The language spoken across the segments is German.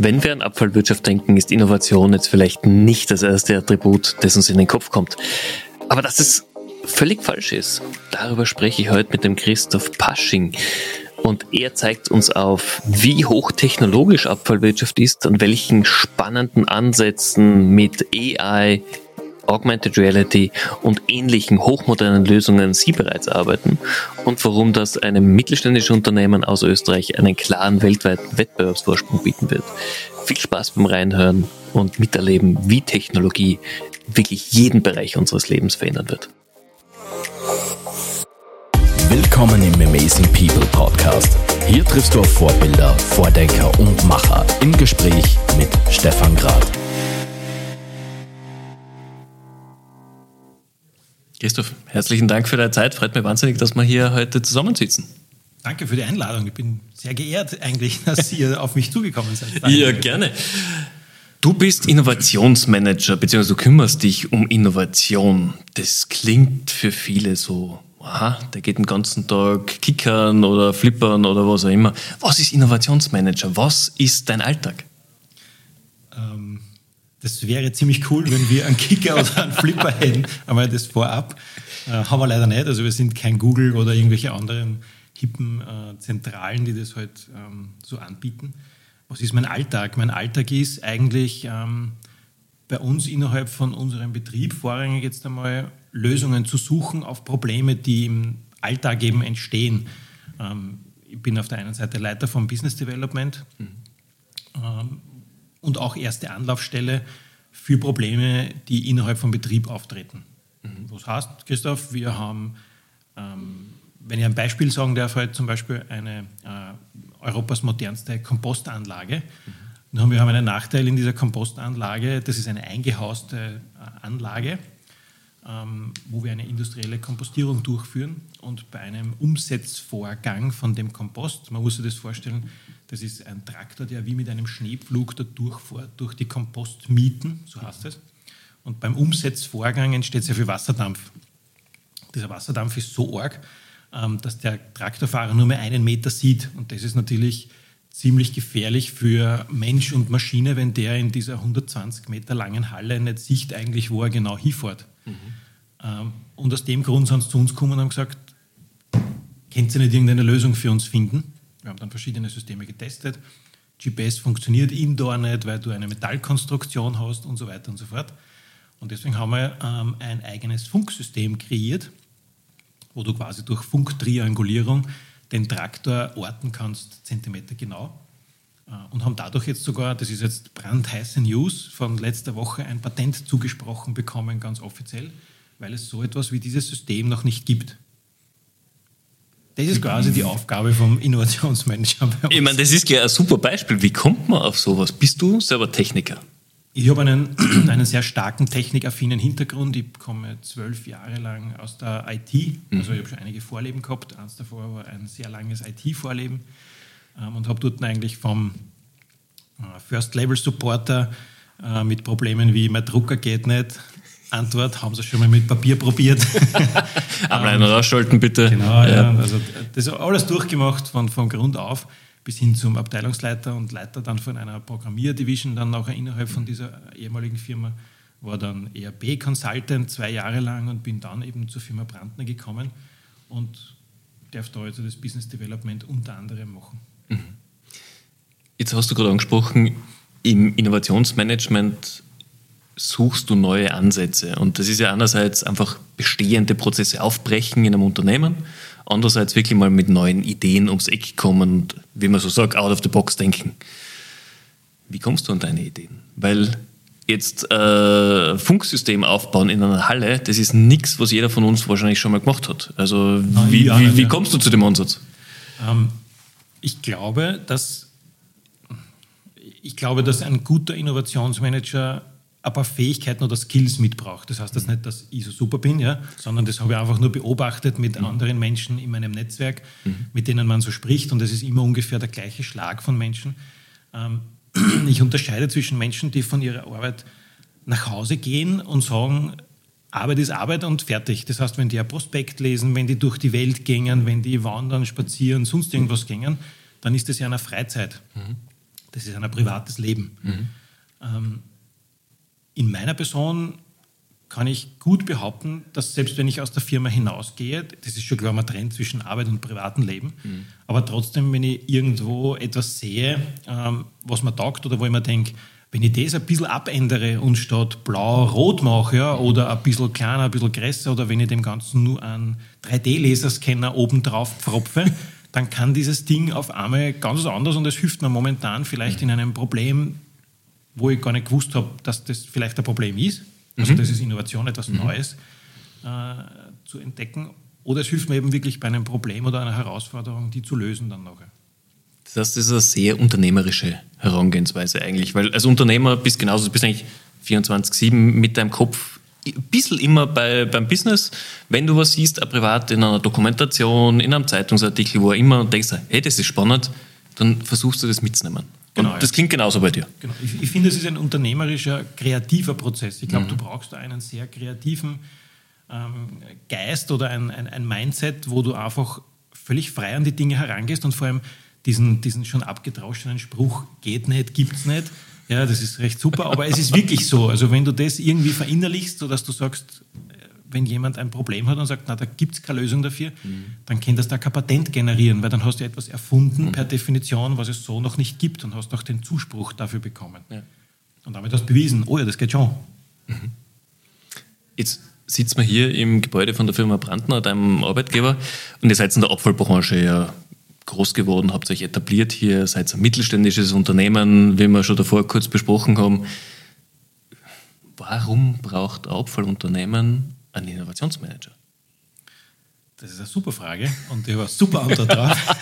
Wenn wir an Abfallwirtschaft denken, ist Innovation jetzt vielleicht nicht das erste Attribut, das uns in den Kopf kommt. Aber dass es völlig falsch ist, darüber spreche ich heute mit dem Christoph Pasching. Und er zeigt uns auf, wie hochtechnologisch Abfallwirtschaft ist, an welchen spannenden Ansätzen mit AI, Augmented Reality und ähnlichen hochmodernen Lösungen Sie bereits arbeiten und warum das einem mittelständischen Unternehmen aus Österreich einen klaren weltweiten Wettbewerbsvorsprung bieten wird. Viel Spaß beim Reinhören und miterleben, wie Technologie wirklich jeden Bereich unseres Lebens verändern wird. Willkommen im Amazing People Podcast. Hier triffst du auf Vorbilder, Vordenker und Macher im Gespräch mit Stefan Grad. Christoph, herzlichen Dank für deine Zeit. Freut mich wahnsinnig, dass wir hier heute zusammensitzen. Danke für die Einladung. Ich bin sehr geehrt eigentlich, dass ihr auf mich zugekommen seid. Danke. Ja, gerne. Du bist Innovationsmanager, beziehungsweise du kümmerst dich um Innovation. Das klingt für viele so, aha, der geht den ganzen Tag kickern oder flippern oder was auch immer. Was ist Innovationsmanager? Was ist dein Alltag? Ähm, das wäre ziemlich cool, wenn wir einen Kicker oder einen Flipper hätten, aber das vorab äh, haben wir leider nicht. Also wir sind kein Google oder irgendwelche anderen hippen äh, Zentralen, die das halt ähm, so anbieten. Was ist mein Alltag? Mein Alltag ist eigentlich ähm, bei uns innerhalb von unserem Betrieb vorrangig jetzt einmal Lösungen zu suchen auf Probleme, die im Alltag eben entstehen. Ähm, ich bin auf der einen Seite Leiter vom Business Development. Mhm. Und auch erste Anlaufstelle für Probleme, die innerhalb vom Betrieb auftreten. Mhm. Was heißt, Christoph, wir haben, ähm, wenn ich ein Beispiel sagen darf, halt zum Beispiel eine äh, Europas modernste Kompostanlage. Mhm. Dann wir haben einen Nachteil in dieser Kompostanlage, das ist eine eingehauste äh, Anlage, ähm, wo wir eine industrielle Kompostierung durchführen und bei einem Umsetzvorgang von dem Kompost, man muss sich das vorstellen, das ist ein Traktor, der wie mit einem Schneepflug da durchfährt, durch die Kompostmieten, so heißt es. Und beim Umsetzvorgang entsteht sehr viel Wasserdampf. Dieser Wasserdampf ist so arg, ähm, dass der Traktorfahrer nur mehr einen Meter sieht. Und das ist natürlich ziemlich gefährlich für Mensch und Maschine, wenn der in dieser 120 Meter langen Halle nicht sieht eigentlich, wo er genau hinfährt. Mhm. Ähm, und aus dem Grund sind sie zu uns gekommen und haben gesagt, könnt ihr nicht irgendeine Lösung für uns finden? Wir haben dann verschiedene Systeme getestet. GPS funktioniert indoor nicht, weil du eine Metallkonstruktion hast und so weiter und so fort. Und deswegen haben wir ähm, ein eigenes Funksystem kreiert, wo du quasi durch Funktriangulierung den Traktor orten kannst, Zentimeter genau. Äh, und haben dadurch jetzt sogar, das ist jetzt brandheiße News, von letzter Woche ein Patent zugesprochen bekommen, ganz offiziell, weil es so etwas wie dieses System noch nicht gibt. Das ist quasi die Aufgabe vom Innovationsmanager. Ich meine, das ist gleich ein super Beispiel. Wie kommt man auf sowas? Bist du selber Techniker? Ich habe einen, einen sehr starken technikaffinen Hintergrund. Ich komme zwölf Jahre lang aus der IT. Mhm. Also ich habe schon einige Vorleben gehabt. Eins davor war ein sehr langes IT-Vorleben ähm, und habe dort eigentlich vom äh, First-Level-Supporter äh, mit Problemen wie mein Drucker geht nicht Antwort, haben Sie schon mal mit Papier probiert? Ableiten oder ausschalten, bitte. Genau, ja. ja. Also das alles durchgemacht von, von Grund auf bis hin zum Abteilungsleiter und Leiter dann von einer Programmierdivision, dann nachher innerhalb von dieser ehemaligen Firma, war dann ERP-Consultant zwei Jahre lang und bin dann eben zur Firma Brandner gekommen und darf da also das Business Development unter anderem machen. Mhm. Jetzt hast du gerade angesprochen, im Innovationsmanagement suchst du neue Ansätze. Und das ist ja einerseits einfach bestehende Prozesse aufbrechen in einem Unternehmen, andererseits wirklich mal mit neuen Ideen ums Eck kommen und, wie man so sagt, out of the box denken. Wie kommst du an deine Ideen? Weil jetzt äh, Funksystem aufbauen in einer Halle, das ist nichts, was jeder von uns wahrscheinlich schon mal gemacht hat. Also wie, ja, wie, wie kommst du zu dem Ansatz? Ähm, ich glaube, dass ich glaube, dass ein guter Innovationsmanager ein paar Fähigkeiten oder Skills mitbraucht. Das heißt das nicht, dass ich so super bin, ja, sondern das habe ich einfach nur beobachtet mit mhm. anderen Menschen in meinem Netzwerk, mhm. mit denen man so spricht und es ist immer ungefähr der gleiche Schlag von Menschen. Ähm, ich unterscheide zwischen Menschen, die von ihrer Arbeit nach Hause gehen und sagen, Arbeit ist Arbeit und fertig. Das heißt, wenn die ein Prospekt lesen, wenn die durch die Welt gehen, wenn die wandern, spazieren, sonst irgendwas gehen, dann ist das ja eine Freizeit. Mhm. Das ist ein privates Leben. Mhm. Ähm, in meiner Person kann ich gut behaupten, dass selbst wenn ich aus der Firma hinausgehe, das ist schon klar, man trennt zwischen Arbeit und privatem Leben, mhm. aber trotzdem, wenn ich irgendwo etwas sehe, ähm, was mir taugt oder wo ich mir denke, wenn ich das ein bisschen abändere und statt blau-rot mache ja, oder ein bisschen kleiner, ein bisschen größer oder wenn ich dem Ganzen nur einen 3D-Laserscanner oben drauf pfropfe, dann kann dieses Ding auf einmal ganz anders und es hilft mir momentan vielleicht in einem Problem, wo ich gar nicht gewusst habe, dass das vielleicht ein Problem ist. Also mhm. das ist Innovation, etwas mhm. Neues äh, zu entdecken. Oder es hilft mir eben wirklich bei einem Problem oder einer Herausforderung, die zu lösen dann nachher. Das ist eine sehr unternehmerische Herangehensweise eigentlich, weil als Unternehmer bist genauso, du bist eigentlich 24-7 mit deinem Kopf ein bisschen immer bei, beim Business. Wenn du was siehst, privat in einer Dokumentation, in einem Zeitungsartikel, wo immer und denkst, hey, das ist spannend, dann versuchst du das mitzunehmen. Genau, und das klingt genauso bei dir. Genau. Ich, ich finde, es ist ein unternehmerischer, kreativer Prozess. Ich glaube, mhm. du brauchst einen sehr kreativen ähm, Geist oder ein, ein, ein Mindset, wo du einfach völlig frei an die Dinge herangehst und vor allem diesen, diesen schon abgedroschenen Spruch, geht nicht, gibt's nicht. Ja, das ist recht super, aber es ist wirklich so. Also wenn du das irgendwie verinnerlichst, sodass du sagst, wenn jemand ein Problem hat und sagt, na, da gibt es keine Lösung dafür, mhm. dann kann das da kein Patent generieren, weil dann hast du etwas erfunden mhm. per Definition, was es so noch nicht gibt und hast auch den Zuspruch dafür bekommen. Ja. Und damit hast du bewiesen, oh ja, das geht schon. Mhm. Jetzt sitzt man hier im Gebäude von der Firma Brandner, deinem Arbeitgeber, und ihr seid in der Abfallbranche ja groß geworden, habt euch etabliert hier, seid ein mittelständisches Unternehmen, wie wir schon davor kurz besprochen haben. Warum braucht ein Abfallunternehmen einen Innovationsmanager? Das ist eine super Frage und ich habe super Antwort drauf.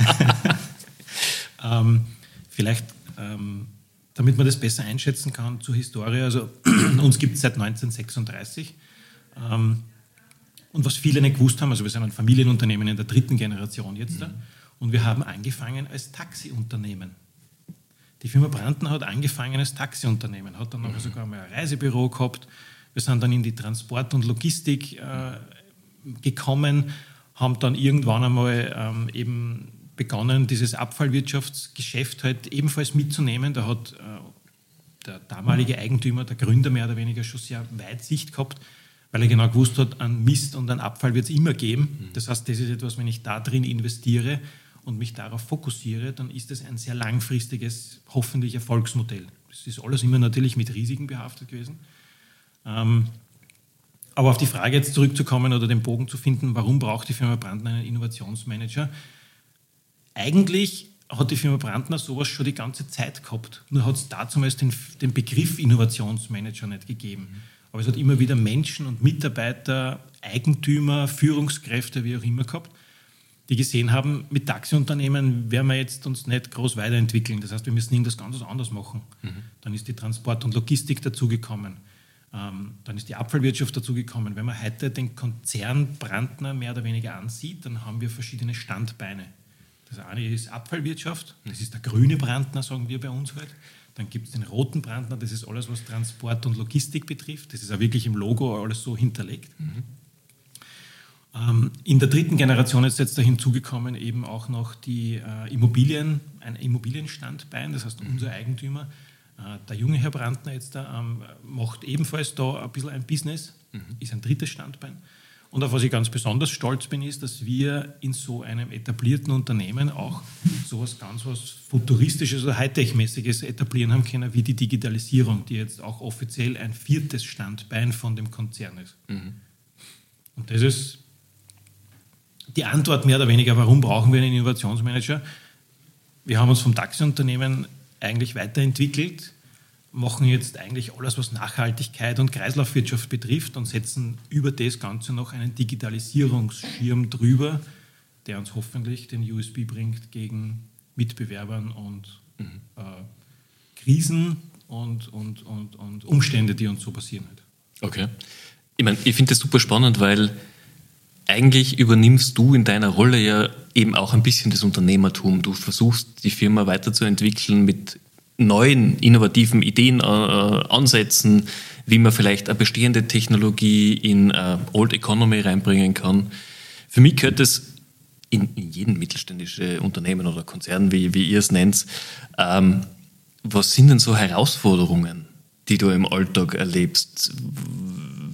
ähm, vielleicht, ähm, damit man das besser einschätzen kann zur Historie. Also uns gibt es seit 1936. Ähm, und was viele nicht gewusst haben, also wir sind ein Familienunternehmen in der dritten Generation jetzt. Mhm. Und wir haben angefangen als Taxiunternehmen. Die Firma Brandner hat angefangen als Taxiunternehmen, hat dann noch sogar mal ein Reisebüro gehabt. Wir sind dann in die Transport und Logistik äh, gekommen, haben dann irgendwann einmal ähm, eben begonnen, dieses Abfallwirtschaftsgeschäft halt ebenfalls mitzunehmen. Da hat äh, der damalige Eigentümer, der Gründer mehr oder weniger schon sehr Weitsicht gehabt, weil er genau gewusst hat, an Mist und an Abfall wird es immer geben. Das heißt, das ist etwas, wenn ich da drin investiere, und mich darauf fokussiere, dann ist es ein sehr langfristiges, hoffentlich Erfolgsmodell. Das ist alles immer natürlich mit Risiken behaftet gewesen. Ähm, aber auf die Frage jetzt zurückzukommen oder den Bogen zu finden, warum braucht die Firma Brandner einen Innovationsmanager? Eigentlich hat die Firma Brandner sowas schon die ganze Zeit gehabt. Nur hat es damals den, den Begriff Innovationsmanager nicht gegeben. Aber es hat immer wieder Menschen und Mitarbeiter, Eigentümer, Führungskräfte, wie auch immer gehabt, die gesehen haben, mit Taxiunternehmen werden wir jetzt uns nicht groß weiterentwickeln. Das heißt, wir müssen irgendwas ganz anders machen. Mhm. Dann ist die Transport- und Logistik dazugekommen. Ähm, dann ist die Abfallwirtschaft dazugekommen. Wenn man heute den Konzern Brandner mehr oder weniger ansieht, dann haben wir verschiedene Standbeine. Das eine ist Abfallwirtschaft, das ist der grüne Brandner, sagen wir bei uns halt. Dann gibt es den roten Brandner, das ist alles, was Transport und Logistik betrifft. Das ist auch wirklich im Logo alles so hinterlegt. Mhm. Ähm, in der dritten Generation ist jetzt da hinzugekommen eben auch noch die äh, Immobilien, ein Immobilienstandbein, das heißt unser Eigentümer. Äh, der junge Herr Brandner jetzt da ähm, macht ebenfalls da ein bisschen ein Business, mhm. ist ein drittes Standbein. Und auf was ich ganz besonders stolz bin, ist, dass wir in so einem etablierten Unternehmen auch so was ganz was Futuristisches oder Hightech-mäßiges etablieren haben können, wie die Digitalisierung, die jetzt auch offiziell ein viertes Standbein von dem Konzern ist. Mhm. Und das ist die Antwort mehr oder weniger, warum brauchen wir einen Innovationsmanager? Wir haben uns vom Taxiunternehmen eigentlich weiterentwickelt, machen jetzt eigentlich alles, was Nachhaltigkeit und Kreislaufwirtschaft betrifft und setzen über das Ganze noch einen Digitalisierungsschirm drüber, der uns hoffentlich den USB bringt gegen Mitbewerbern und mhm. äh, Krisen und, und, und, und Umstände, die uns so passieren. Okay. Ich meine, ich finde das super spannend, weil eigentlich übernimmst du in deiner Rolle ja eben auch ein bisschen das Unternehmertum. Du versuchst die Firma weiterzuentwickeln mit neuen, innovativen Ideen, äh, Ansätzen, wie man vielleicht eine bestehende Technologie in äh, Old Economy reinbringen kann. Für mich gehört das in, in jedem mittelständischen Unternehmen oder Konzern, wie, wie ihr es nennt, ähm, was sind denn so Herausforderungen, die du im Alltag erlebst?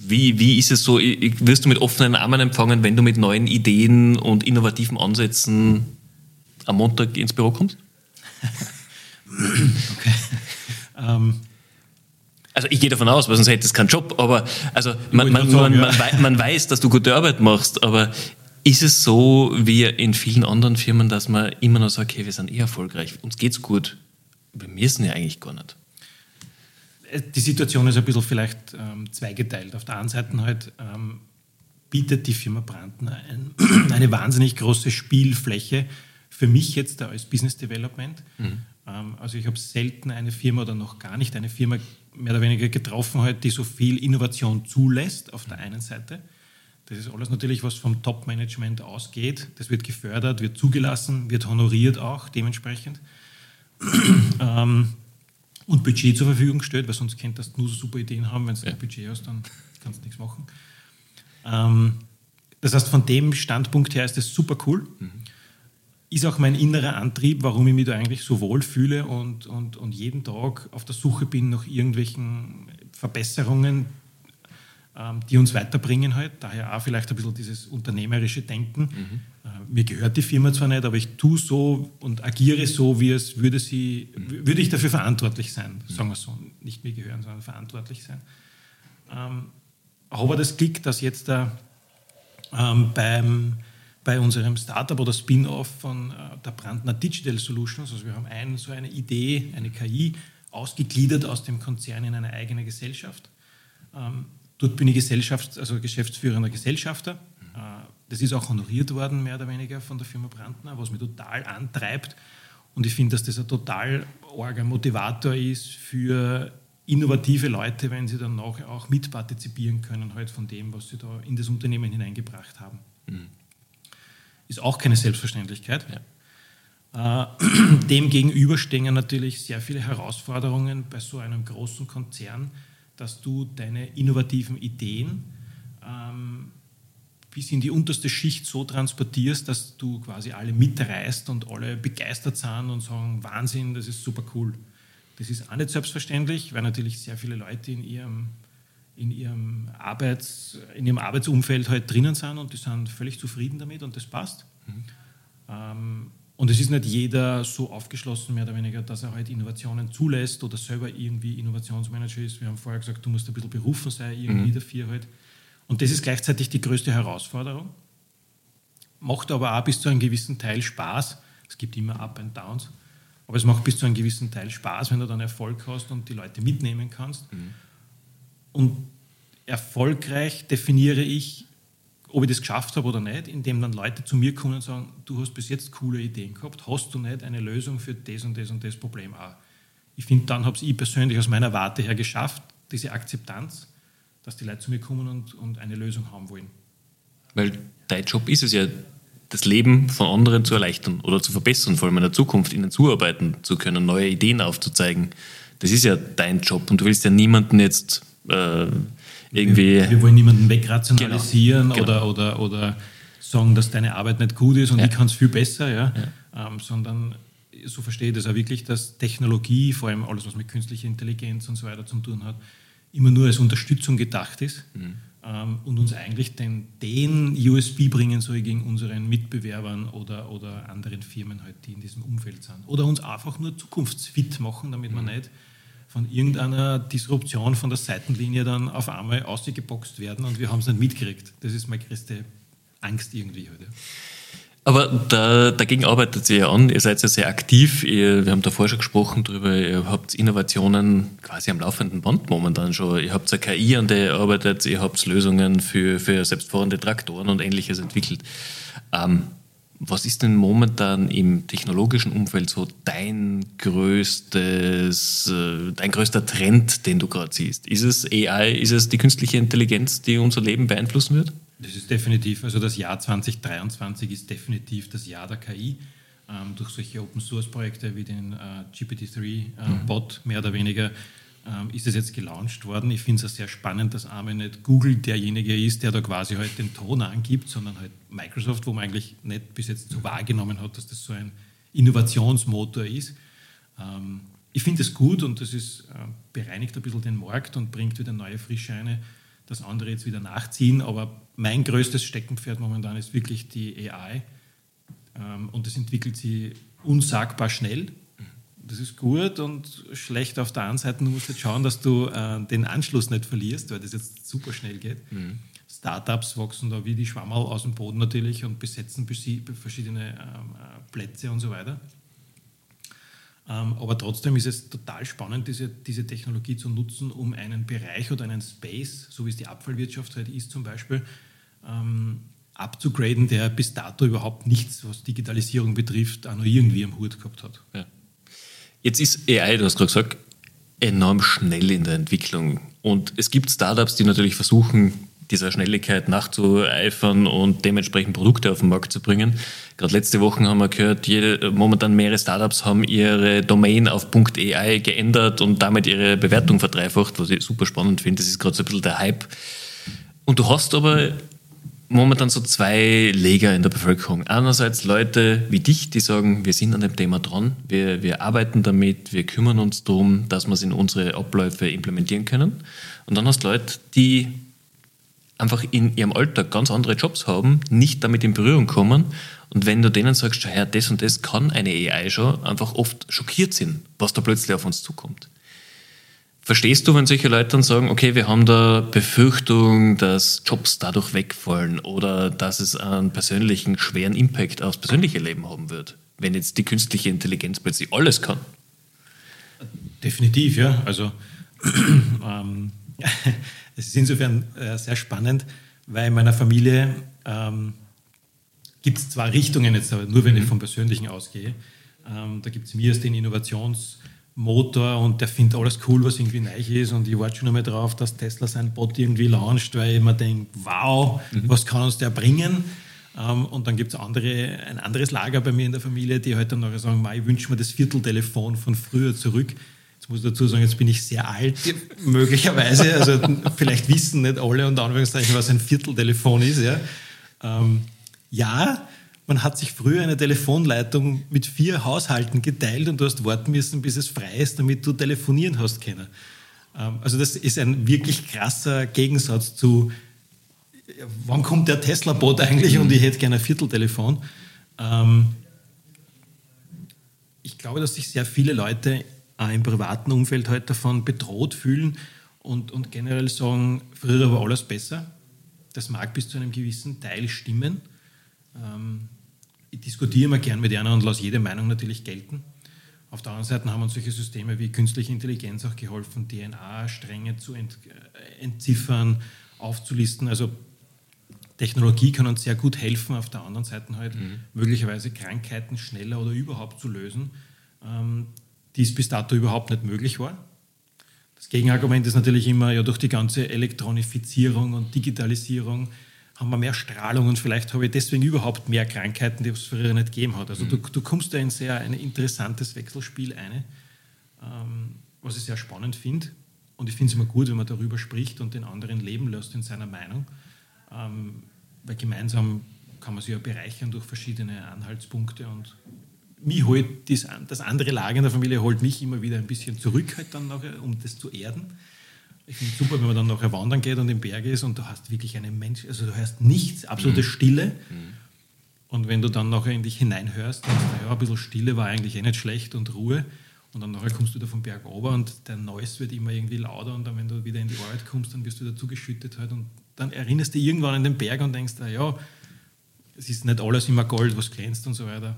Wie, wie ist es so, wirst du mit offenen Armen empfangen, wenn du mit neuen Ideen und innovativen Ansätzen am Montag ins Büro kommst? okay. Ähm, also ich gehe davon aus, weil sonst hättest du keinen Job, aber also man, man, sagen, man, ja. man, weiß, dass du gute Arbeit machst, aber ist es so wie in vielen anderen Firmen, dass man immer noch sagt, okay, wir sind eh erfolgreich, uns geht's gut, wir müssen ja eigentlich gar nicht? Die Situation ist ein bisschen vielleicht ähm, zweigeteilt. Auf der einen Seite halt ähm, bietet die Firma Brandner ein, eine wahnsinnig große Spielfläche für mich jetzt als Business Development. Mhm. Ähm, also ich habe selten eine Firma oder noch gar nicht eine Firma mehr oder weniger getroffen, halt, die so viel Innovation zulässt auf der einen Seite. Das ist alles natürlich, was vom Top-Management ausgeht. Das wird gefördert, wird zugelassen, wird honoriert auch dementsprechend. ähm, und Budget zur Verfügung gestellt, weil sonst könntest du nur so super Ideen haben. Wenn du ja. ein Budget hast, dann kannst du nichts machen. Ähm, das heißt, von dem Standpunkt her ist das super cool. Mhm ist auch mein innerer Antrieb, warum ich mich da eigentlich so wohl fühle und, und, und jeden Tag auf der Suche bin nach irgendwelchen Verbesserungen, die uns weiterbringen halt. Daher auch vielleicht ein bisschen dieses unternehmerische Denken. Mhm. Äh, mir gehört die Firma zwar nicht, aber ich tue so und agiere so, wie es würde sie, mhm. würde ich dafür verantwortlich sein, sagen wir so. Nicht mir gehören, sondern verantwortlich sein. Ähm, aber das Glück, dass jetzt da ähm, beim bei unserem Startup oder Spin-off von äh, der Brandner Digital Solutions. Also wir haben ein, so eine Idee, eine KI, ausgegliedert aus dem Konzern in eine eigene Gesellschaft. Dort bin ich Gesellschafts-, also geschäftsführender Gesellschafter. Äh, das ist auch honoriert worden, mehr oder weniger von der Firma Brandner, was mich total antreibt. Und ich finde, dass das ein total orger Motivator ist für innovative Leute, wenn sie dann auch mitpartizipieren können halt von dem, was sie da in das Unternehmen hineingebracht haben. Mhm. Ist auch keine Selbstverständlichkeit. Ja. Äh, dem gegenüber stehen natürlich sehr viele Herausforderungen bei so einem großen Konzern, dass du deine innovativen Ideen ähm, bis in die unterste Schicht so transportierst, dass du quasi alle mitreißt und alle begeistert sind und sagen, Wahnsinn, das ist super cool. Das ist auch nicht selbstverständlich, weil natürlich sehr viele Leute in ihrem in ihrem, Arbeits, in ihrem Arbeitsumfeld halt drinnen sind und die sind völlig zufrieden damit und das passt. Mhm. Ähm, und es ist nicht jeder so aufgeschlossen, mehr oder weniger, dass er halt Innovationen zulässt oder selber irgendwie Innovationsmanager ist. Wir haben vorher gesagt, du musst ein bisschen berufen sein, irgendwie mhm. dafür halt. Und das ist gleichzeitig die größte Herausforderung. Macht aber auch bis zu einem gewissen Teil Spaß. Es gibt immer Up and Downs. Aber es macht bis zu einem gewissen Teil Spaß, wenn du dann Erfolg hast und die Leute mitnehmen kannst. Mhm. Und erfolgreich definiere ich, ob ich das geschafft habe oder nicht, indem dann Leute zu mir kommen und sagen, du hast bis jetzt coole Ideen gehabt, hast du nicht eine Lösung für das und das und das Problem auch? Ich finde, dann habe ich persönlich aus meiner Warte her geschafft, diese Akzeptanz, dass die Leute zu mir kommen und, und eine Lösung haben wollen. Weil dein Job ist es ja, das Leben von anderen zu erleichtern oder zu verbessern, vor allem in der Zukunft, ihnen zuarbeiten zu können, neue Ideen aufzuzeigen. Das ist ja dein Job und du willst ja niemanden jetzt äh, irgendwie. Wir, wir, wollen niemanden wegrationalisieren genau, genau. Oder, oder, oder sagen, dass deine Arbeit nicht gut ist und ja. ich kann es viel besser, ja? ja. Ähm, sondern so verstehe ich das auch wirklich, dass Technologie, vor allem alles, was mit künstlicher Intelligenz und so weiter zu tun hat, immer nur als Unterstützung gedacht ist mhm. ähm, und uns eigentlich den, den USB bringen soll gegen unseren Mitbewerbern oder, oder anderen Firmen, halt, die in diesem Umfeld sind. Oder uns einfach nur zukunftsfit machen, damit mhm. man nicht von irgendeiner Disruption von der Seitenlinie dann auf einmal ausgeboxt werden und wir haben es nicht mitgekriegt. Das ist meine größte Angst irgendwie heute. Aber da, dagegen arbeitet ihr ja an. Ihr seid ja sehr aktiv. Ihr, wir haben davor schon gesprochen darüber. Ihr habt Innovationen quasi am laufenden Band momentan schon. Ihr habt eine KI, an der ihr arbeitet. Ihr habt Lösungen für, für selbstfahrende Traktoren und ähnliches entwickelt. Ähm, was ist denn momentan im technologischen Umfeld so dein größtes, äh, dein größter Trend, den du gerade siehst? Ist es AI, ist es die künstliche Intelligenz, die unser Leben beeinflussen wird? Das ist definitiv, also das Jahr 2023 ist definitiv das Jahr der KI. Ähm, durch solche Open Source Projekte wie den äh, GPT-3-Bot äh, mhm. mehr oder weniger ähm, ist es jetzt gelauncht worden. Ich finde es sehr spannend, dass einmal nicht Google derjenige ist, der da quasi halt den Ton angibt, sondern halt Microsoft, wo man eigentlich nicht bis jetzt so wahrgenommen hat, dass das so ein Innovationsmotor ist. Ähm, ich finde es gut und das ist, äh, bereinigt ein bisschen den Markt und bringt wieder neue Frische ein, dass andere jetzt wieder nachziehen. Aber mein größtes Steckenpferd momentan ist wirklich die AI. Ähm, und das entwickelt sie unsagbar schnell. Das ist gut und schlecht auf der anderen Seite. Du musst jetzt schauen, dass du äh, den Anschluss nicht verlierst, weil das jetzt super schnell geht. Mhm. Startups wachsen da wie die Schwammerl aus dem Boden natürlich und besetzen verschiedene ähm, äh, Plätze und so weiter. Ähm, aber trotzdem ist es total spannend, diese, diese Technologie zu nutzen, um einen Bereich oder einen Space, so wie es die Abfallwirtschaft halt ist zum Beispiel, ähm, abzugraden, der bis dato überhaupt nichts, was Digitalisierung betrifft, auch noch irgendwie am Hut gehabt hat. Ja. Jetzt ist AI, du hast gerade gesagt, enorm schnell in der Entwicklung. Und es gibt Startups, die natürlich versuchen, dieser Schnelligkeit nachzueifern und dementsprechend Produkte auf den Markt zu bringen. Gerade letzte Woche haben wir gehört, jede, momentan mehrere Startups haben ihre Domain auf .ai geändert und damit ihre Bewertung verdreifacht, was ich super spannend finde. Das ist gerade so ein bisschen der Hype. Und du hast aber momentan so zwei Leger in der Bevölkerung. Einerseits Leute wie dich, die sagen, wir sind an dem Thema dran, wir, wir arbeiten damit, wir kümmern uns darum, dass wir es in unsere Abläufe implementieren können. Und dann hast du Leute, die einfach in ihrem Alltag ganz andere Jobs haben, nicht damit in Berührung kommen. Und wenn du denen sagst, ja, das und das kann eine AI schon, einfach oft schockiert sind, was da plötzlich auf uns zukommt. Verstehst du, wenn solche Leute dann sagen, okay, wir haben da Befürchtung, dass Jobs dadurch wegfallen oder dass es einen persönlichen schweren Impact aufs persönliche Leben haben wird, wenn jetzt die künstliche Intelligenz plötzlich alles kann? Definitiv, ja. Also ähm, es ist insofern äh, sehr spannend, weil in meiner Familie ähm, gibt es zwei Richtungen jetzt, aber nur wenn mhm. ich vom Persönlichen ausgehe. Ähm, da gibt es mir den Innovationsmotor und der findet alles cool, was irgendwie neu ist und ich warte schon einmal drauf, dass Tesla seinen Bot irgendwie launcht, weil mir denke, wow, mhm. was kann uns der bringen? Um, ähm, und dann gibt es andere, ein anderes Lager bei mir in der Familie, die halt dann nachher sagen, ich wünsche mir das Vierteltelefon von früher zurück. Jetzt muss ich dazu sagen, jetzt bin ich sehr alt, möglicherweise. Also vielleicht wissen nicht alle und Anführungszeichen, was ein Vierteltelefon ist. Ja. Ähm, ja, man hat sich früher eine Telefonleitung mit vier Haushalten geteilt und du hast warten müssen, bis es frei ist, damit du telefonieren hast können. Ähm, also das ist ein wirklich krasser Gegensatz zu, wann kommt der Tesla-Bot eigentlich und ich hätte gerne ein Vierteltelefon. Ähm, ich glaube, dass sich sehr viele Leute äh, im privaten Umfeld halt davon bedroht fühlen und, und generell sagen, früher war alles besser. Das mag bis zu einem gewissen Teil stimmen. Ähm, ich diskutiere immer gern mit einer und lasse jede Meinung natürlich gelten. Auf der anderen Seite haben uns solche Systeme wie künstliche Intelligenz auch geholfen, DNA-Stränge zu ent, äh, entziffern, aufzulisten. Also Technologie kann uns sehr gut helfen, auf der anderen Seite halt mhm. möglicherweise Krankheiten schneller oder überhaupt zu lösen. Ähm, die es bis dato überhaupt nicht möglich war. Das Gegenargument ist natürlich immer, ja, durch die ganze Elektronifizierung und Digitalisierung haben wir mehr Strahlung und vielleicht habe ich deswegen überhaupt mehr Krankheiten, die es früher nicht gegeben hat. Also mhm. du, du, kommst da in sehr ein interessantes Wechselspiel ein, ähm, was ich sehr spannend finde. Und ich finde es immer gut, wenn man darüber spricht und den anderen leben lässt in seiner Meinung. Ähm, weil gemeinsam kann man sich ja bereichern durch verschiedene Anhaltspunkte und mich holt das, das andere Lager in der Familie holt mich immer wieder ein bisschen zurück, halt dann nachher, um das zu erden. Ich finde es super, wenn man dann nachher wandern geht und im Berg ist und du hast wirklich einen Mensch, also du hörst nichts, absolute mhm. Stille. Mhm. Und wenn du dann nachher in dich hineinhörst, denkst du, ja, ein bisschen Stille war eigentlich eh nicht schlecht und Ruhe. Und dann nachher kommst du da vom Berg runter und der Neues wird immer irgendwie lauter und dann, wenn du wieder in die Arbeit kommst, dann wirst du dazu geschüttet halt und dann erinnerst du dich irgendwann an den Berg und denkst, ja, es ist nicht alles immer Gold, was glänzt und so weiter.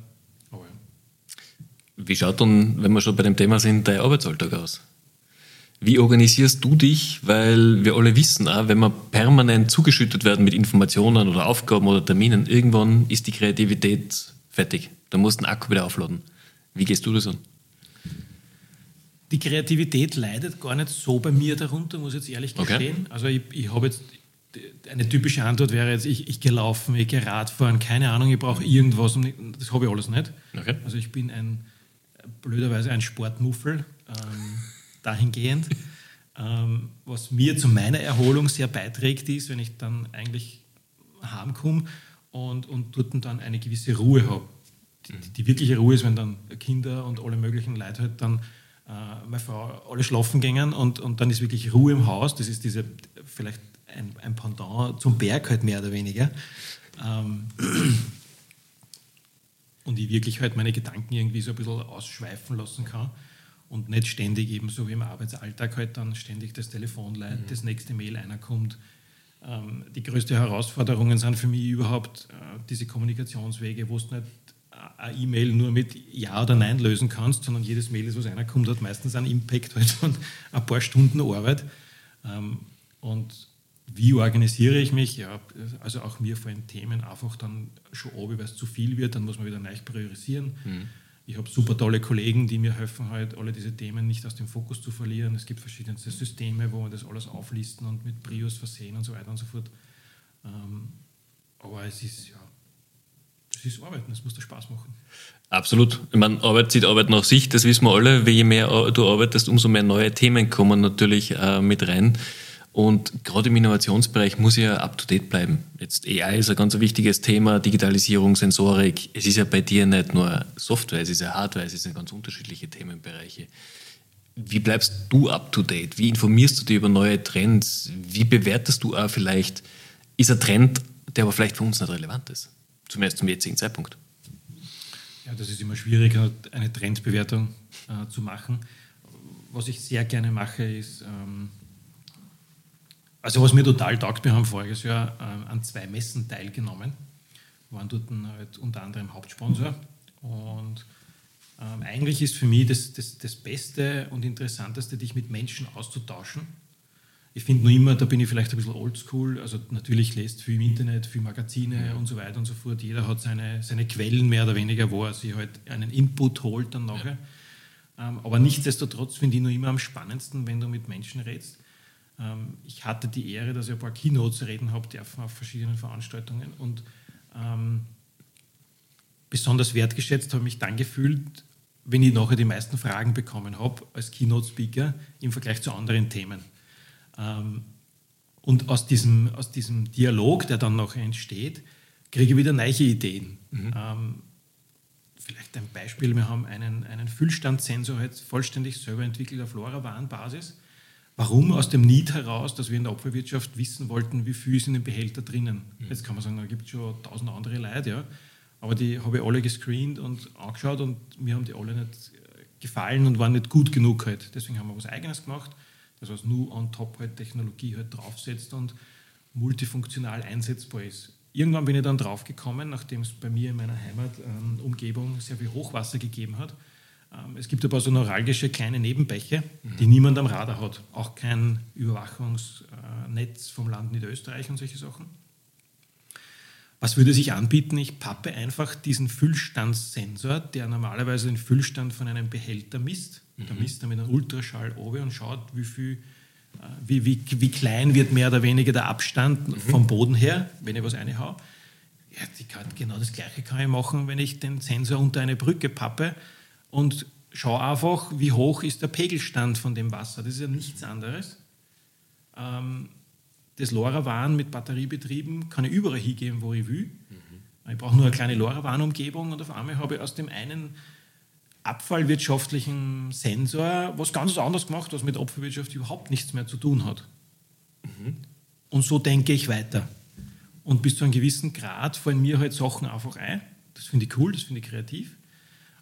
Wie schaut dann, wenn wir schon bei dem Thema sind, dein Arbeitsalltag aus? Wie organisierst du dich? Weil wir alle wissen, auch, wenn wir permanent zugeschüttet werden mit Informationen oder Aufgaben oder Terminen, irgendwann ist die Kreativität fertig. Da musst du den Akku wieder aufladen. Wie gehst du das an? Die Kreativität leidet gar nicht so bei mir darunter, muss ich jetzt ehrlich gestehen. Okay. Also ich, ich habe jetzt eine typische Antwort wäre jetzt, ich, ich gehe laufen, ich gehe Radfahren, keine Ahnung, ich brauche irgendwas. Das habe ich alles nicht. Okay. Also ich bin ein blöderweise ein Sportmuffel ähm, dahingehend. ähm, was mir zu meiner Erholung sehr beiträgt, ist, wenn ich dann eigentlich heimkomme und, und dort dann eine gewisse Ruhe habe. Die, die, wirkliche Ruhe ist, wenn dann Kinder und alle möglichen Leute halt dann äh, meine Frau alle schlafen gingen und, und dann ist wirklich Ruhe im Haus. Das ist diese vielleicht ein, ein Pendant zum Berg halt mehr oder weniger. Ähm, und ich wirklich halt meine Gedanken irgendwie so ein bisschen ausschweifen lassen kann und nicht ständig eben so wie im Arbeitsalltag halt dann ständig das Telefon leitet, mhm. das nächste Mail einer kommt. Ähm, die größte Herausforderungen sind für mich überhaupt äh, diese Kommunikationswege, wo es nicht eine E-Mail nur mit Ja oder Nein lösen kannst, sondern jedes Mail, das was einer kommt, hat meistens einen Impact halt von ein paar Stunden Arbeit. Ähm, und wie organisiere ich mich? Ja, also auch mir fallen Themen einfach dann schon ab, weil es zu viel wird, dann muss man wieder neu priorisieren. Mhm. Ich habe super tolle Kollegen, die mir helfen, halt alle diese Themen nicht aus dem Fokus zu verlieren. Es gibt verschiedene Systeme, wo man das alles auflisten und mit Prios versehen und so weiter und so fort. Ähm, aber es ist ja, es ist Arbeiten, es muss dir Spaß machen. Absolut. Ich meine, Arbeit zieht Arbeit nach sich, das wissen wir alle. Je mehr du arbeitest, umso mehr neue Themen kommen natürlich äh, mit rein. Und gerade im Innovationsbereich muss ja up-to-date bleiben. Jetzt AI ist ein ganz wichtiges Thema, Digitalisierung, Sensorik. Es ist ja bei dir nicht nur Software, es ist ja Hardware, es sind ganz unterschiedliche Themenbereiche. Wie bleibst du up-to-date? Wie informierst du dich über neue Trends? Wie bewertest du auch vielleicht, ist ein Trend, der aber vielleicht für uns nicht relevant ist? Zumindest zum jetzigen Zeitpunkt. Ja, das ist immer schwierig, eine Trendbewertung äh, zu machen. Was ich sehr gerne mache, ist, ähm, also was mir total taugt, wir haben voriges Jahr äh, an zwei Messen teilgenommen, waren dort halt unter anderem Hauptsponsor und ähm, eigentlich ist für mich das, das, das Beste und Interessanteste, dich mit Menschen auszutauschen. Ich finde nur immer, da bin ich vielleicht ein bisschen oldschool. Also natürlich lest viel im Internet, viel Magazine und so weiter und so fort. Jeder hat seine, seine Quellen mehr oder weniger, wo er sich halt einen Input holt dann nachher. Ja. Ähm, aber nichtsdestotrotz finde ich nur immer am spannendsten, wenn du mit Menschen redest. Ähm, ich hatte die Ehre, dass ich ein paar Keynotes reden habe dürfen auf verschiedenen Veranstaltungen und ähm, besonders wertgeschätzt habe ich mich dann gefühlt, wenn ich nachher die meisten Fragen bekommen habe als Keynote-Speaker im Vergleich zu anderen Themen. Ähm, und aus diesem, aus diesem Dialog, der dann noch entsteht, kriege ich wieder neue Ideen. Mhm. Ähm, vielleicht ein Beispiel, wir haben einen, einen Füllstandsensor jetzt vollständig selber entwickelt auf LoRaWAN-Basis Warum? Aus dem Need heraus, dass wir in der Opferwirtschaft wissen wollten, wie viel ist in dem Behälter drinnen. Mhm. Jetzt kann man sagen, da gibt es schon tausend andere Leute, ja. aber die habe ich alle gescreent und angeschaut und mir haben die alle nicht gefallen und waren nicht gut genug halt. Deswegen haben wir was Eigenes gemacht, das was nur on top halt Technologie halt draufsetzt und multifunktional einsetzbar ist. Irgendwann bin ich dann draufgekommen, nachdem es bei mir in meiner Heimatumgebung ähm, sehr viel Hochwasser gegeben hat, es gibt ein paar so neuralgische kleine Nebenbäche, die niemand am Radar hat. Auch kein Überwachungsnetz vom Land Niederösterreich und solche Sachen. Was würde sich anbieten? Ich pappe einfach diesen Füllstandssensor, der normalerweise den Füllstand von einem Behälter misst. Mhm. Da misst er mit einem Ultraschall oben und schaut, wie, viel, äh, wie, wie, wie klein wird mehr oder weniger der Abstand mhm. vom Boden her, wenn ich was reinhaue. Ja, genau das Gleiche kann ich machen, wenn ich den Sensor unter eine Brücke pappe und schau einfach, wie hoch ist der Pegelstand von dem Wasser. Das ist ja nichts anderes. Ähm, das LoRaWAN mit Batteriebetrieben kann ich überall hingeben, wo ich will. Mhm. Ich brauche nur eine kleine LoRaWAN-Umgebung und auf einmal habe ich aus dem einen abfallwirtschaftlichen Sensor was ganz anderes gemacht, was mit Opferwirtschaft überhaupt nichts mehr zu tun hat. Mhm. Und so denke ich weiter. Und bis zu einem gewissen Grad fallen mir halt Sachen einfach ein. Das finde ich cool, das finde ich kreativ.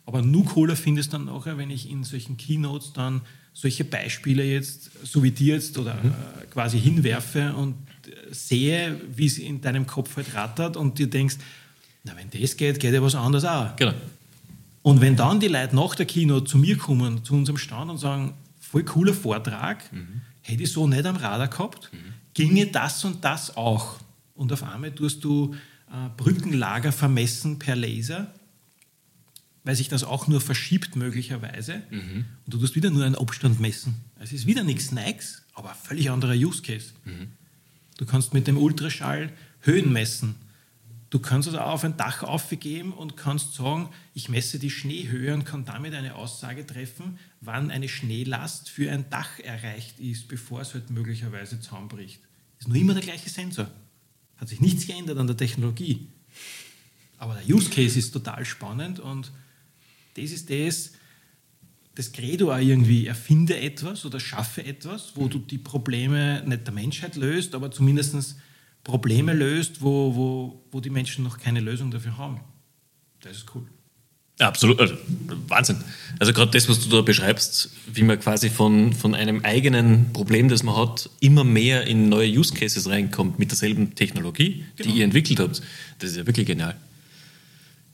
Aber nur cooler finde ich es dann nachher, wenn ich in solchen Keynotes dann solche Beispiele jetzt, so wie dir jetzt, oder mhm. äh, quasi hinwerfe und äh, sehe, wie es in deinem Kopf halt rattert und dir denkst, na, wenn das geht, geht ja was anderes auch. Genau. Und wenn dann die Leute nach der Keynote zu mir kommen, zu unserem Stand und sagen, voll cooler Vortrag, mhm. hätte ich so nicht am Radar gehabt, mhm. ginge das und das auch. Und auf einmal tust du äh, Brückenlager vermessen per Laser weil sich das auch nur verschiebt möglicherweise. Mhm. Und du tust wieder nur einen Abstand messen. Es ist wieder nichts Nikes, aber ein völlig anderer Use Case. Mhm. Du kannst mit dem Ultraschall Höhen messen. Du kannst also auf ein Dach aufgeben und kannst sagen, ich messe die Schneehöhe und kann damit eine Aussage treffen, wann eine Schneelast für ein Dach erreicht ist, bevor es halt möglicherweise zusammenbricht. Ist nur immer der gleiche Sensor. Hat sich nichts geändert an der Technologie. Aber der Use Case ist total spannend und das ist das, das Credo auch irgendwie, erfinde etwas oder schaffe etwas, wo du die Probleme nicht der Menschheit löst, aber zumindest Probleme löst, wo, wo, wo die Menschen noch keine Lösung dafür haben. Das ist cool. Absolut, also Wahnsinn. Also gerade das, was du da beschreibst, wie man quasi von, von einem eigenen Problem, das man hat, immer mehr in neue Use Cases reinkommt mit derselben Technologie, genau. die ihr entwickelt habt, das ist ja wirklich genial.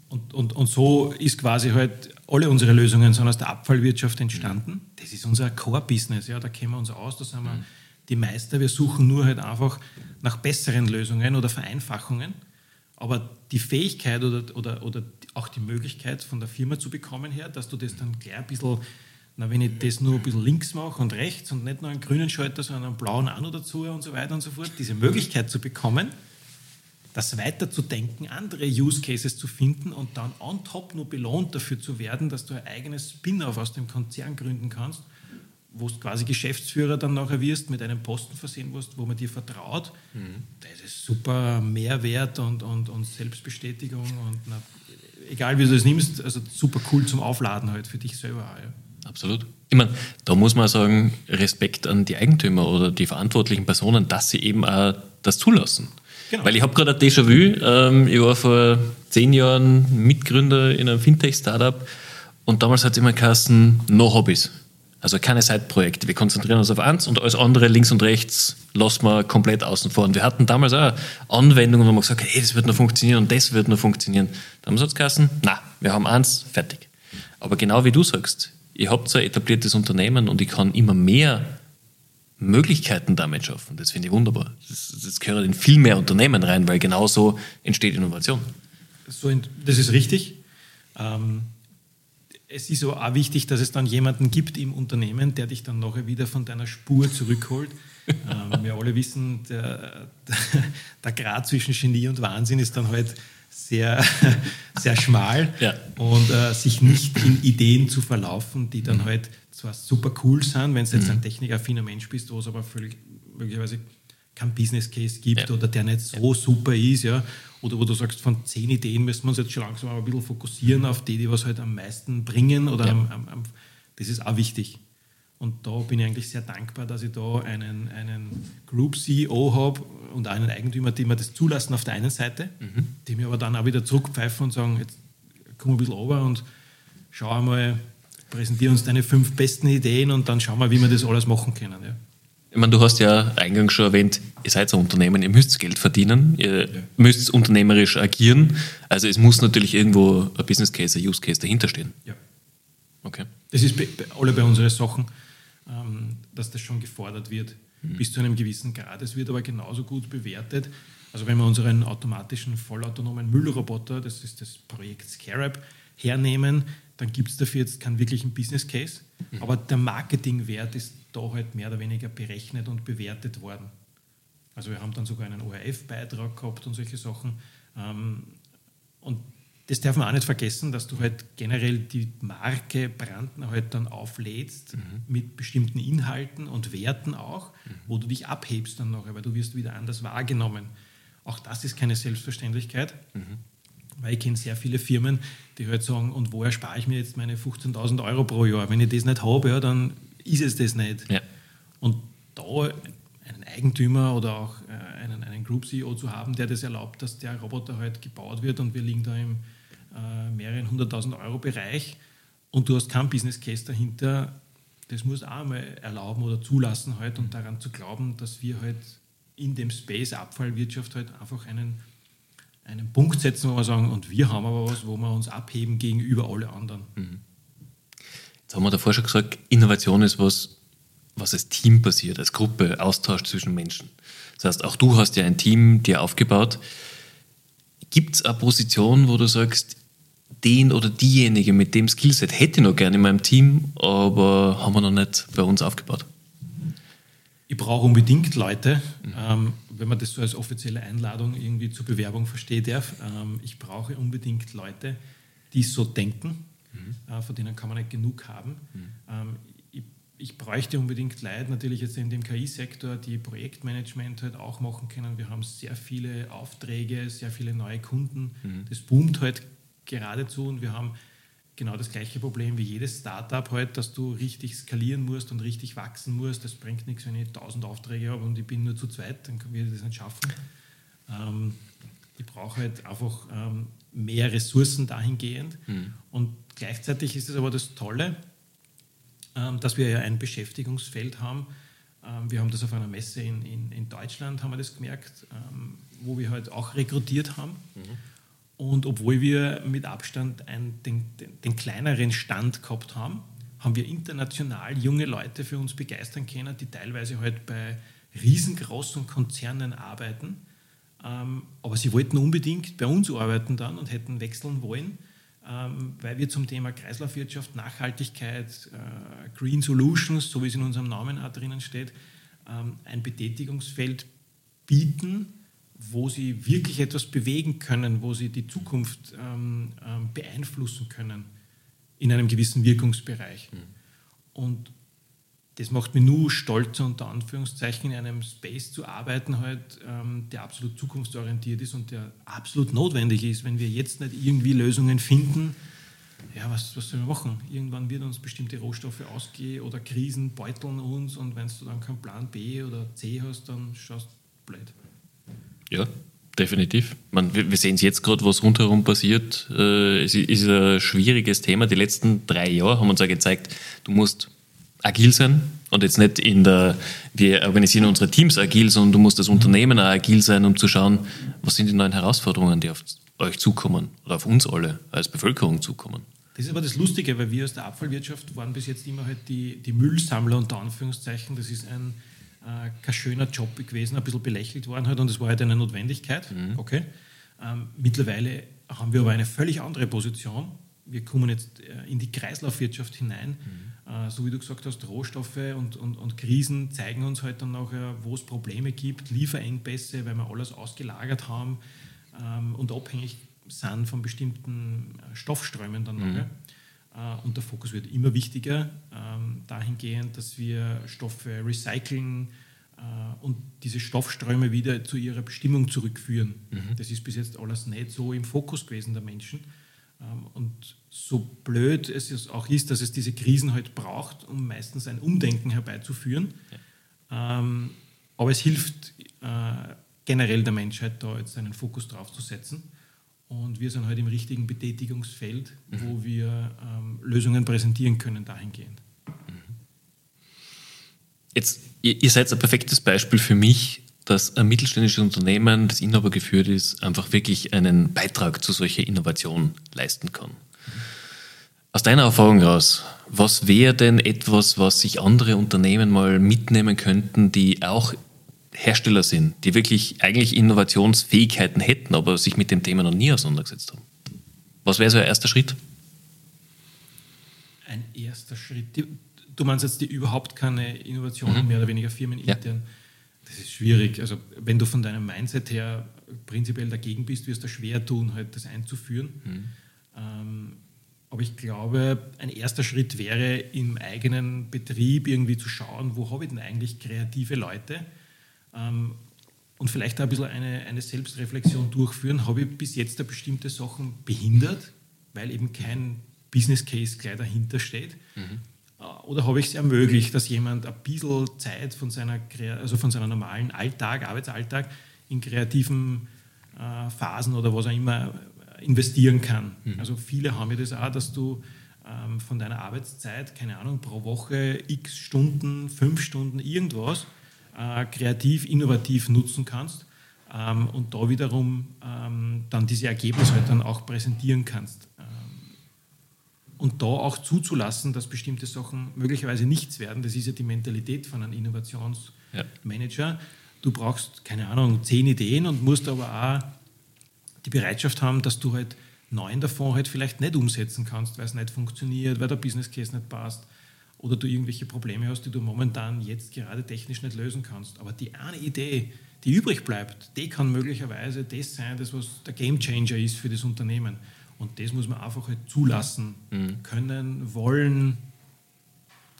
Und, und, und so ist quasi halt, alle unsere Lösungen sind aus der Abfallwirtschaft entstanden. Das ist unser Core-Business, ja, da kennen wir uns aus, da sind wir mhm. die Meister. Wir suchen nur halt einfach nach besseren Lösungen oder Vereinfachungen. Aber die Fähigkeit oder, oder, oder auch die Möglichkeit von der Firma zu bekommen her, dass du das dann gleich ein bisschen, na, wenn ich das nur ein bisschen links mache und rechts und nicht nur einen grünen Schalter, sondern einen blauen auch noch dazu und so weiter und so fort, diese Möglichkeit zu bekommen, das weiterzudenken, andere Use Cases zu finden und dann on top nur belohnt dafür zu werden, dass du ein eigenes Spin-off aus dem Konzern gründen kannst, wo du quasi Geschäftsführer dann nachher wirst, mit einem Posten versehen wirst, wo man dir vertraut. Mhm. Das ist super Mehrwert und, und, und Selbstbestätigung und na, egal wie du das nimmst, also super cool zum Aufladen halt für dich selber. Ja. Absolut. Ich meine, da muss man sagen, Respekt an die Eigentümer oder die verantwortlichen Personen, dass sie eben auch das zulassen. Genau. Weil ich habe gerade ein Déjà-vu. Ähm, ich war vor zehn Jahren Mitgründer in einem Fintech-Startup und damals hat es immer geheißen, no Hobbys. Also keine Side-Projekte. Wir konzentrieren uns auf eins und alles andere links und rechts lassen wir komplett außen vor. Und wir hatten damals auch Anwendungen, wo man gesagt hat, hey, das wird nur funktionieren und das wird nur funktionieren. Damals hat es geheißen, na, wir haben eins, fertig. Aber genau wie du sagst, habt so ein etabliertes Unternehmen und ich kann immer mehr Möglichkeiten damit schaffen. Das finde ich wunderbar. Das, das gehört in viel mehr Unternehmen rein, weil genau so entsteht Innovation. So, das ist richtig. Ähm, es ist auch wichtig, dass es dann jemanden gibt im Unternehmen, der dich dann nachher wieder von deiner Spur zurückholt. ähm, wir alle wissen, der, der Grad zwischen Genie und Wahnsinn ist dann halt sehr, sehr schmal ja. und äh, sich nicht in Ideen zu verlaufen, die dann mhm. halt zwar super cool sind, wenn du jetzt mhm. ein technikaffiner Mensch bist, wo es aber völlig möglicherweise keinen Business Case gibt ja. oder der nicht so ja. super ist, ja, oder wo du sagst, von zehn Ideen müssen wir uns jetzt schon langsam ein bisschen fokussieren auf die, die was halt am meisten bringen oder am, am, am, das ist auch wichtig. Und da bin ich eigentlich sehr dankbar, dass ich da einen, einen Group CEO habe und einen Eigentümer, die mir das zulassen auf der einen Seite, mhm. die mir aber dann auch wieder zurückpfeifen und sagen, jetzt komm ein bisschen runter und schau einmal, präsentiere uns deine fünf besten Ideen und dann schauen wir, wie wir das alles machen können. Ja. Ich meine, du hast ja eingangs schon erwähnt, ihr seid ein Unternehmen, ihr müsst Geld verdienen, ihr ja. müsst unternehmerisch agieren. Also es muss natürlich irgendwo ein Business Case, ein Use Case dahinter stehen. Ja. Okay. Das ist bei, alle bei unseren Sachen dass das schon gefordert wird, mhm. bis zu einem gewissen Grad. Es wird aber genauso gut bewertet. Also wenn wir unseren automatischen, vollautonomen Müllroboter, das ist das Projekt Scarab, hernehmen, dann gibt es dafür jetzt keinen wirklichen Business Case. Mhm. Aber der Marketingwert ist da halt mehr oder weniger berechnet und bewertet worden. Also wir haben dann sogar einen ORF-Beitrag gehabt und solche Sachen. Ähm, und das darf man auch nicht vergessen, dass du halt generell die Marke Brandner halt dann auflädst mhm. mit bestimmten Inhalten und Werten auch, mhm. wo du dich abhebst dann nachher, weil du wirst wieder anders wahrgenommen. Auch das ist keine Selbstverständlichkeit, mhm. weil ich kenne sehr viele Firmen, die halt sagen, und woher spare ich mir jetzt meine 15.000 Euro pro Jahr? Wenn ich das nicht habe, ja, dann ist es das nicht. Ja. Und da einen Eigentümer oder auch äh, einen, einen Group CEO zu haben, der das erlaubt, dass der Roboter halt gebaut wird und wir liegen da im äh, mehreren hunderttausend Euro Bereich und du hast keinen Business Case dahinter, das muss auch mal erlauben oder zulassen halt und daran zu glauben, dass wir halt in dem Space Abfallwirtschaft halt einfach einen, einen Punkt setzen, wo wir sagen, und wir haben aber was, wo wir uns abheben gegenüber alle anderen. Mhm. Jetzt haben wir davor schon gesagt, Innovation ist was, was als Team passiert, als Gruppe, Austausch zwischen Menschen. Das heißt, auch du hast ja ein Team dir aufgebaut. Gibt es eine Position, wo du sagst, den oder diejenige mit dem Skillset hätte ich noch gerne in meinem Team, aber haben wir noch nicht bei uns aufgebaut? Ich brauche unbedingt Leute, mhm. ähm, wenn man das so als offizielle Einladung irgendwie zur Bewerbung verstehen darf. Ähm, ich brauche unbedingt Leute, die so denken, mhm. äh, von denen kann man nicht genug haben. Mhm. Ähm, ich, ich, bräuchte unbedingt Leute, natürlich jetzt in dem KI-Sektor, die Projektmanagement halt auch machen können. Wir haben sehr viele Aufträge, sehr viele neue Kunden. Mhm. Das boomt halt geradezu und wir haben genau das gleiche Problem wie jedes Startup halt, dass du richtig skalieren musst und richtig wachsen musst. Das bringt nichts, wenn ich 1000 Aufträge habe und ich bin nur zu zweit, dann kann ich das nicht schaffen. Ähm, ich brauche halt einfach ähm, mehr Ressourcen dahingehend. Mhm. Und gleichzeitig ist es aber das Tolle, ähm, dass wir ja ein Beschäftigungsfeld haben. Ähm, wir haben das auf einer Messe in, in, in Deutschland, haben wir das gemerkt, ähm, wo wir halt auch rekrutiert haben. Mhm. Und obwohl wir mit Abstand einen, den, den, den, kleineren Stand gehabt haben, haben wir international junge Leute für uns begeistern können, die teilweise halt bei riesengroßen Konzernen arbeiten. Ähm, aber sie wollten unbedingt bei uns arbeiten dann und hätten wechseln wollen, ähm, weil wir zum Thema Kreislaufwirtschaft, Nachhaltigkeit, äh, Green Solutions, so wie es in unserem Namen auch drinnen steht, ähm, ein Betätigungsfeld bieten, wo sie wirklich etwas bewegen können, wo sie die Zukunft ähm, ähm, beeinflussen können in einem gewissen Wirkungsbereich. Mhm. Und das macht mich nur stolzer, unter Anführungszeichen, in einem Space zu arbeiten, halt, ähm, der absolut zukunftsorientiert ist und der absolut notwendig ist. Wenn wir jetzt nicht irgendwie Lösungen finden, ja, was, was sollen wir machen? Irgendwann wird uns bestimmte Rohstoffe ausgehen oder Krisen beuteln uns und wenn du dann keinen Plan B oder C hast, dann schaust du blöd. Ja, definitiv. Man, wir sehen es jetzt gerade, was rundherum passiert. Äh, es ist ein schwieriges Thema. Die letzten drei Jahre haben uns ja gezeigt, du musst agil sein und jetzt nicht in der, wir organisieren unsere Teams agil, sondern du musst das Unternehmen auch agil sein, um zu schauen, was sind die neuen Herausforderungen, die auf euch zukommen oder auf uns alle als Bevölkerung zukommen. Das ist aber das Lustige, weil wir aus der Abfallwirtschaft waren bis jetzt immer halt die, die Müllsammler unter Anführungszeichen. Das ist ein, äh, kein schöner Job gewesen, ein bisschen belächelt worden halt und es war halt eine Notwendigkeit. Mhm. Okay. Ähm, mittlerweile haben wir aber eine völlig andere Position. Wir kommen jetzt äh, in die Kreislaufwirtschaft hinein. Mhm. Äh, so wie du gesagt hast, Rohstoffe und, und, und Krisen zeigen uns halt dann nachher, wo es Probleme gibt, Lieferengpässe, weil wir alles ausgelagert haben ähm, und abhängig sind von bestimmten äh, Stoffströmen dann mhm. nachher. Äh, und der Fokus wird immer wichtiger, ähm, dahingehend, dass wir Stoffe recyceln äh, und diese Stoffströme wieder zu ihrer Bestimmung zurückführen. Mhm. Das ist bis jetzt alles nicht so im Fokus gewesen der Menschen. Ähm, und so blöd es auch ist, dass es diese Krisen halt braucht, um meistens ein Umdenken herbeizuführen. Ja. Ähm, aber es hilft äh, generell der Menschheit, da jetzt einen Fokus drauf zu setzen. Und wir sind halt im richtigen Betätigungsfeld, mhm. wo wir ähm, Lösungen präsentieren können dahingehend. Mhm. Jetzt, ihr, ihr seid ein perfektes Beispiel für mich, dass ein mittelständisches Unternehmen, das Inhaber geführt ist, einfach wirklich einen Beitrag zu solcher Innovation leisten kann. Aus deiner Erfahrung heraus, was wäre denn etwas, was sich andere Unternehmen mal mitnehmen könnten, die auch Hersteller sind, die wirklich eigentlich Innovationsfähigkeiten hätten, aber sich mit dem Thema noch nie auseinandergesetzt haben. Was wäre so ein erster Schritt? Ein erster Schritt. Du meinst jetzt die überhaupt keine Innovationen mhm. mehr oder weniger firmenintern? Ja. Das ist schwierig. Also wenn du von deinem Mindset her prinzipiell dagegen bist, wirst du schwer tun, halt das einzuführen. Mhm. Ähm, aber ich glaube, ein erster Schritt wäre im eigenen Betrieb irgendwie zu schauen, wo habe ich denn eigentlich kreative Leute, ähm, und vielleicht auch ein bisschen eine, eine Selbstreflexion durchführen. Habe ich bis jetzt da bestimmte Sachen behindert, weil eben kein Business Case gleich dahinter steht? Mhm. Äh, oder habe ich es ermöglicht, dass jemand ein bisschen Zeit von seiner, also von seinem normalen Alltag, Arbeitsalltag in kreativen äh, Phasen oder was auch immer investieren kann? Mhm. Also viele haben ja das auch, dass du ähm, von deiner Arbeitszeit, keine Ahnung, pro Woche x Stunden, fünf Stunden, irgendwas, äh, kreativ, innovativ nutzen kannst ähm, und da wiederum ähm, dann diese Ergebnisse halt dann auch präsentieren kannst. Ähm, und da auch zuzulassen, dass bestimmte Sachen möglicherweise nichts werden, das ist ja die Mentalität von einem Innovationsmanager. Ja. Du brauchst, keine Ahnung, zehn Ideen und musst aber auch die Bereitschaft haben, dass du halt neun davon halt vielleicht nicht umsetzen kannst, weil es nicht funktioniert, weil der Business Case nicht passt oder du irgendwelche Probleme hast, die du momentan jetzt gerade technisch nicht lösen kannst. Aber die eine Idee, die übrig bleibt, die kann möglicherweise das sein, das was der Game Changer ist für das Unternehmen. Und das muss man einfach halt zulassen mhm. können, wollen.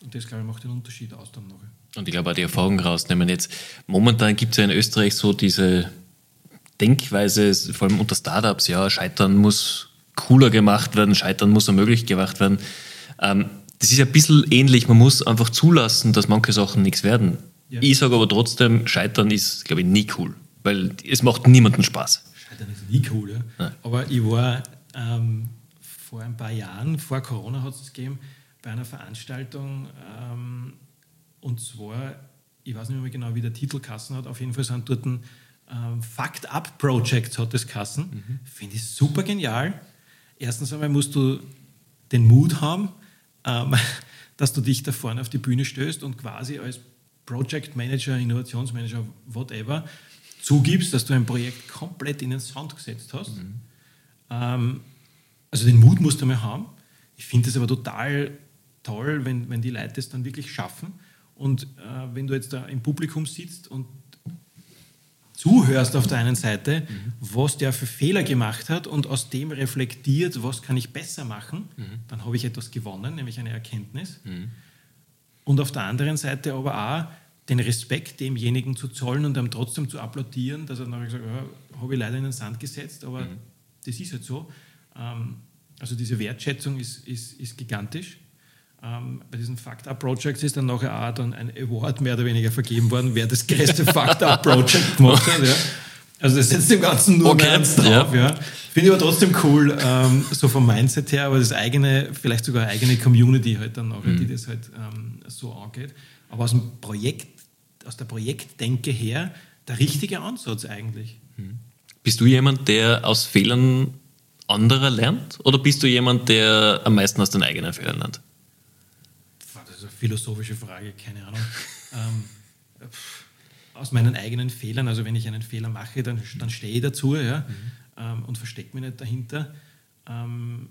Und das, glaube ich, macht den Unterschied aus dann noch. Und ich glaube auch die Erfahrung rausnehmen. Jetzt, momentan gibt es ja in Österreich so diese Denkweise, vor allem unter Startups, ja, Scheitern muss cooler gemacht werden. Scheitern muss ermöglicht gemacht werden. Ähm, das ist ein bisschen ähnlich. Man muss einfach zulassen, dass manche Sachen nichts werden. Ja. Ich sage aber trotzdem, Scheitern ist, glaube ich, nie cool, weil es macht niemanden Spaß. Scheitern ist nie cool, ja. Nein. Aber ich war ähm, vor ein paar Jahren, vor Corona hat es gegeben, bei einer Veranstaltung ähm, und zwar, ich weiß nicht mehr genau, wie der Titel Kassen hat, auf jeden Fall sind dort ein ähm, Fact Up Projects hat das Kassen. Mhm. Finde ich super genial. Erstens einmal musst du den Mut haben, ähm, dass du dich da vorne auf die Bühne stößt und quasi als Project Manager, Innovationsmanager, whatever, zugibst, dass du ein Projekt komplett in den Sand gesetzt hast. Mhm. Ähm, also den Mut musst du mal haben. Ich finde es aber total toll, wenn, wenn die Leute es dann wirklich schaffen. Und äh, wenn du jetzt da im Publikum sitzt und zuhörst auf der einen Seite, mhm. was der für Fehler gemacht hat und aus dem reflektiert, was kann ich besser machen, mhm. dann habe ich etwas gewonnen, nämlich eine Erkenntnis. Mhm. Und auf der anderen Seite aber auch den Respekt demjenigen zu zollen und ihm trotzdem zu applaudieren, dass er nachher gesagt hat, ja, habe ich leider in den Sand gesetzt, aber mhm. das ist halt so. Ähm, also diese Wertschätzung ist, ist, ist gigantisch. Ähm, bei diesen Fact Up Projects ist dann nachher auch dann ein Award mehr oder weniger vergeben worden, wer das größte Fact Up Project gemacht hat. Ja. Also das setzt dem Ganzen nur okay. eins drauf. Ja. ja. Finde ich aber trotzdem cool, ähm, so vom Mindset her, aber das eigene, vielleicht sogar eine eigene Community halt dann nachher, mhm. die das halt ähm, so angeht. Aber aus dem Projekt, aus der Projektdenke her, der richtige Ansatz eigentlich. Mhm. Bist du jemand, der aus Fehlern anderer lernt? Oder bist du jemand, der am meisten aus den eigenen Fehlern lernt? Philosophische Frage, keine Ahnung. ähm, aus meinen eigenen Fehlern, also wenn ich einen Fehler mache, dann, dann stehe ich dazu ja, mhm. ähm, und verstecke mich nicht dahinter. Ähm,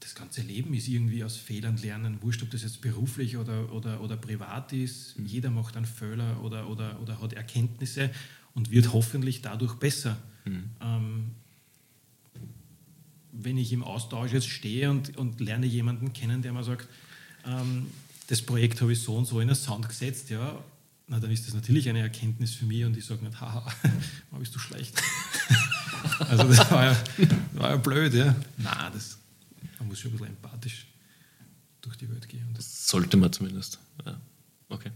das ganze Leben ist irgendwie aus Fehlern lernen, wurscht, ob das jetzt beruflich oder, oder, oder privat ist. Mhm. Jeder macht einen Fehler oder, oder, oder hat Erkenntnisse und wird hoffentlich dadurch besser. Mhm. Ähm, wenn ich im Austausch jetzt stehe und, und lerne jemanden kennen, der mir sagt, ähm, das Projekt habe ich so und so in den Sound gesetzt, ja, na, dann ist das natürlich eine Erkenntnis für mich und ich sage nicht, haha, warum bist du schlecht? also das war ja, war ja blöd, ja. Nein, das, man muss schon ein bisschen empathisch durch die Welt gehen. Das sollte man zumindest. Ja. Okay.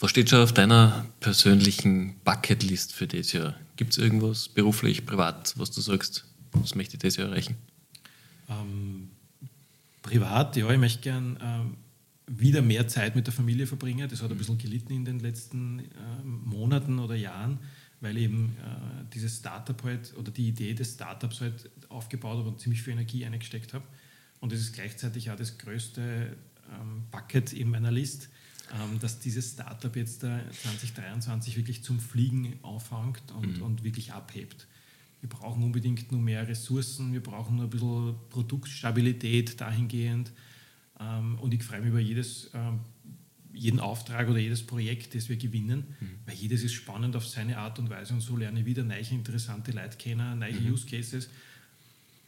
Was steht schon auf deiner persönlichen Bucketlist für dieses Jahr? Gibt es irgendwas beruflich, privat, was du sagst, das möchte ich dieses Jahr erreichen? Ähm, privat, ja, ich möchte gern ähm, wieder mehr Zeit mit der Familie verbringen. Das hat ein bisschen gelitten in den letzten ähm, Monaten oder Jahren, weil eben äh, dieses Startup halt oder die Idee des Startups halt aufgebaut habe und ziemlich viel Energie eingesteckt habe. Und das ist gleichzeitig auch das größte ähm, Bucket in meiner List, ähm, dass dieses Startup jetzt äh, 2023 wirklich zum Fliegen aufhängt und, mhm. und wirklich abhebt wir brauchen unbedingt nur mehr Ressourcen, wir brauchen nur ein bisschen Produktstabilität dahingehend. Ähm, und ich freue mich über jedes, ähm, jeden Auftrag oder jedes Projekt, das wir gewinnen, mhm. weil jedes ist spannend auf seine Art und Weise und so lerne ich wieder neue interessante Leute kennen, neue mhm. Use Cases.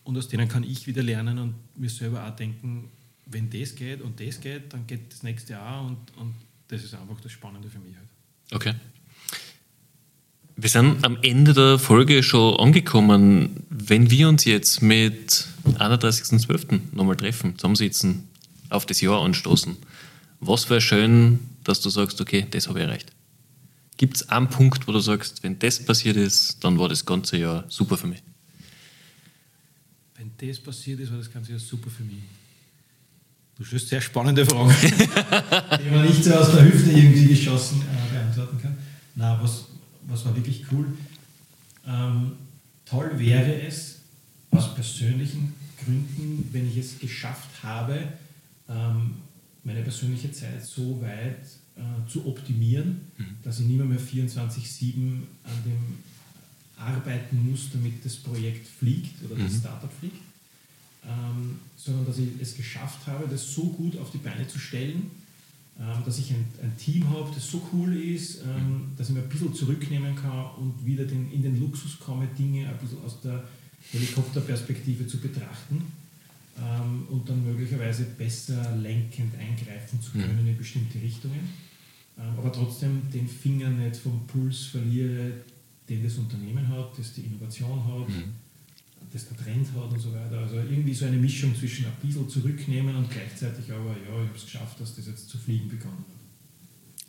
Und aus denen kann ich wieder lernen und mir selber auch denken, wenn das geht und das geht, dann geht das nächste auch und, und das ist einfach das Spannende für mich halt. Okay. Wir sind am Ende der Folge schon angekommen. Wenn wir uns jetzt mit 31.12. nochmal treffen, zusammensitzen, auf das Jahr anstoßen, was wäre schön, dass du sagst, okay, das habe ich erreicht? Gibt es einen Punkt, wo du sagst, wenn das passiert ist, dann war das ganze Jahr super für mich? Wenn das passiert ist, war das ganze Jahr super für mich. Du stellst sehr spannende Fragen, die man nicht so aus der Hüfte irgendwie geschossen äh, beantworten kann. Na, was, was war wirklich cool. Ähm, toll wäre es, aus persönlichen Gründen, wenn ich es geschafft habe, meine persönliche Zeit so weit äh, zu optimieren, mhm. dass ich nicht mehr, mehr 24-7 an dem arbeiten muss, damit das Projekt fliegt oder das mhm. Startup fliegt, ähm, sondern dass ich es geschafft habe, das so gut auf die Beine zu stellen, ähm, dass ich ein, ein Team habe, das so cool ist, ähm, dass ich mir ein bisschen zurücknehmen kann und wieder den, in den Luxus komme, Dinge ein bisschen aus der Helikopterperspektive zu betrachten ähm, und dann möglicherweise besser lenkend eingreifen zu können in bestimmte Richtungen, aber trotzdem den Finger nicht vom Puls verliere, den das Unternehmen hat, das die Innovation hat. Mhm. das der Trend hat und so weiter. Also irgendwie so eine Mischung zwischen ein bisschen zurücknehmen und gleichzeitig aber, ja, ich habe es geschafft, dass das jetzt zu fliegen begonnen hat.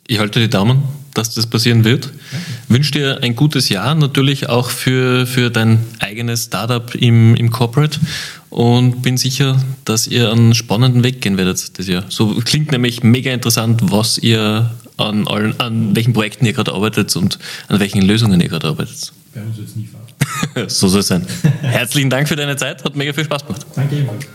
Ich halte die Daumen, dass das passieren wird. Danke. Wünsche dir ein gutes Jahr, natürlich auch für, für dein eigenes Startup im, im Corporate und bin sicher, dass ihr einen spannenden Weg gehen werdet das Jahr. So klingt nämlich mega interessant, was ihr an, allen, an welchen Projekten ihr gerade arbeitet und an welchen Lösungen ihr gerade arbeitet. Wir haben uns jetzt nie verabschiedet. so soll es sein. Herzlichen Dank für deine Zeit, hat mega viel Spaß gemacht. Danke ebenfalls.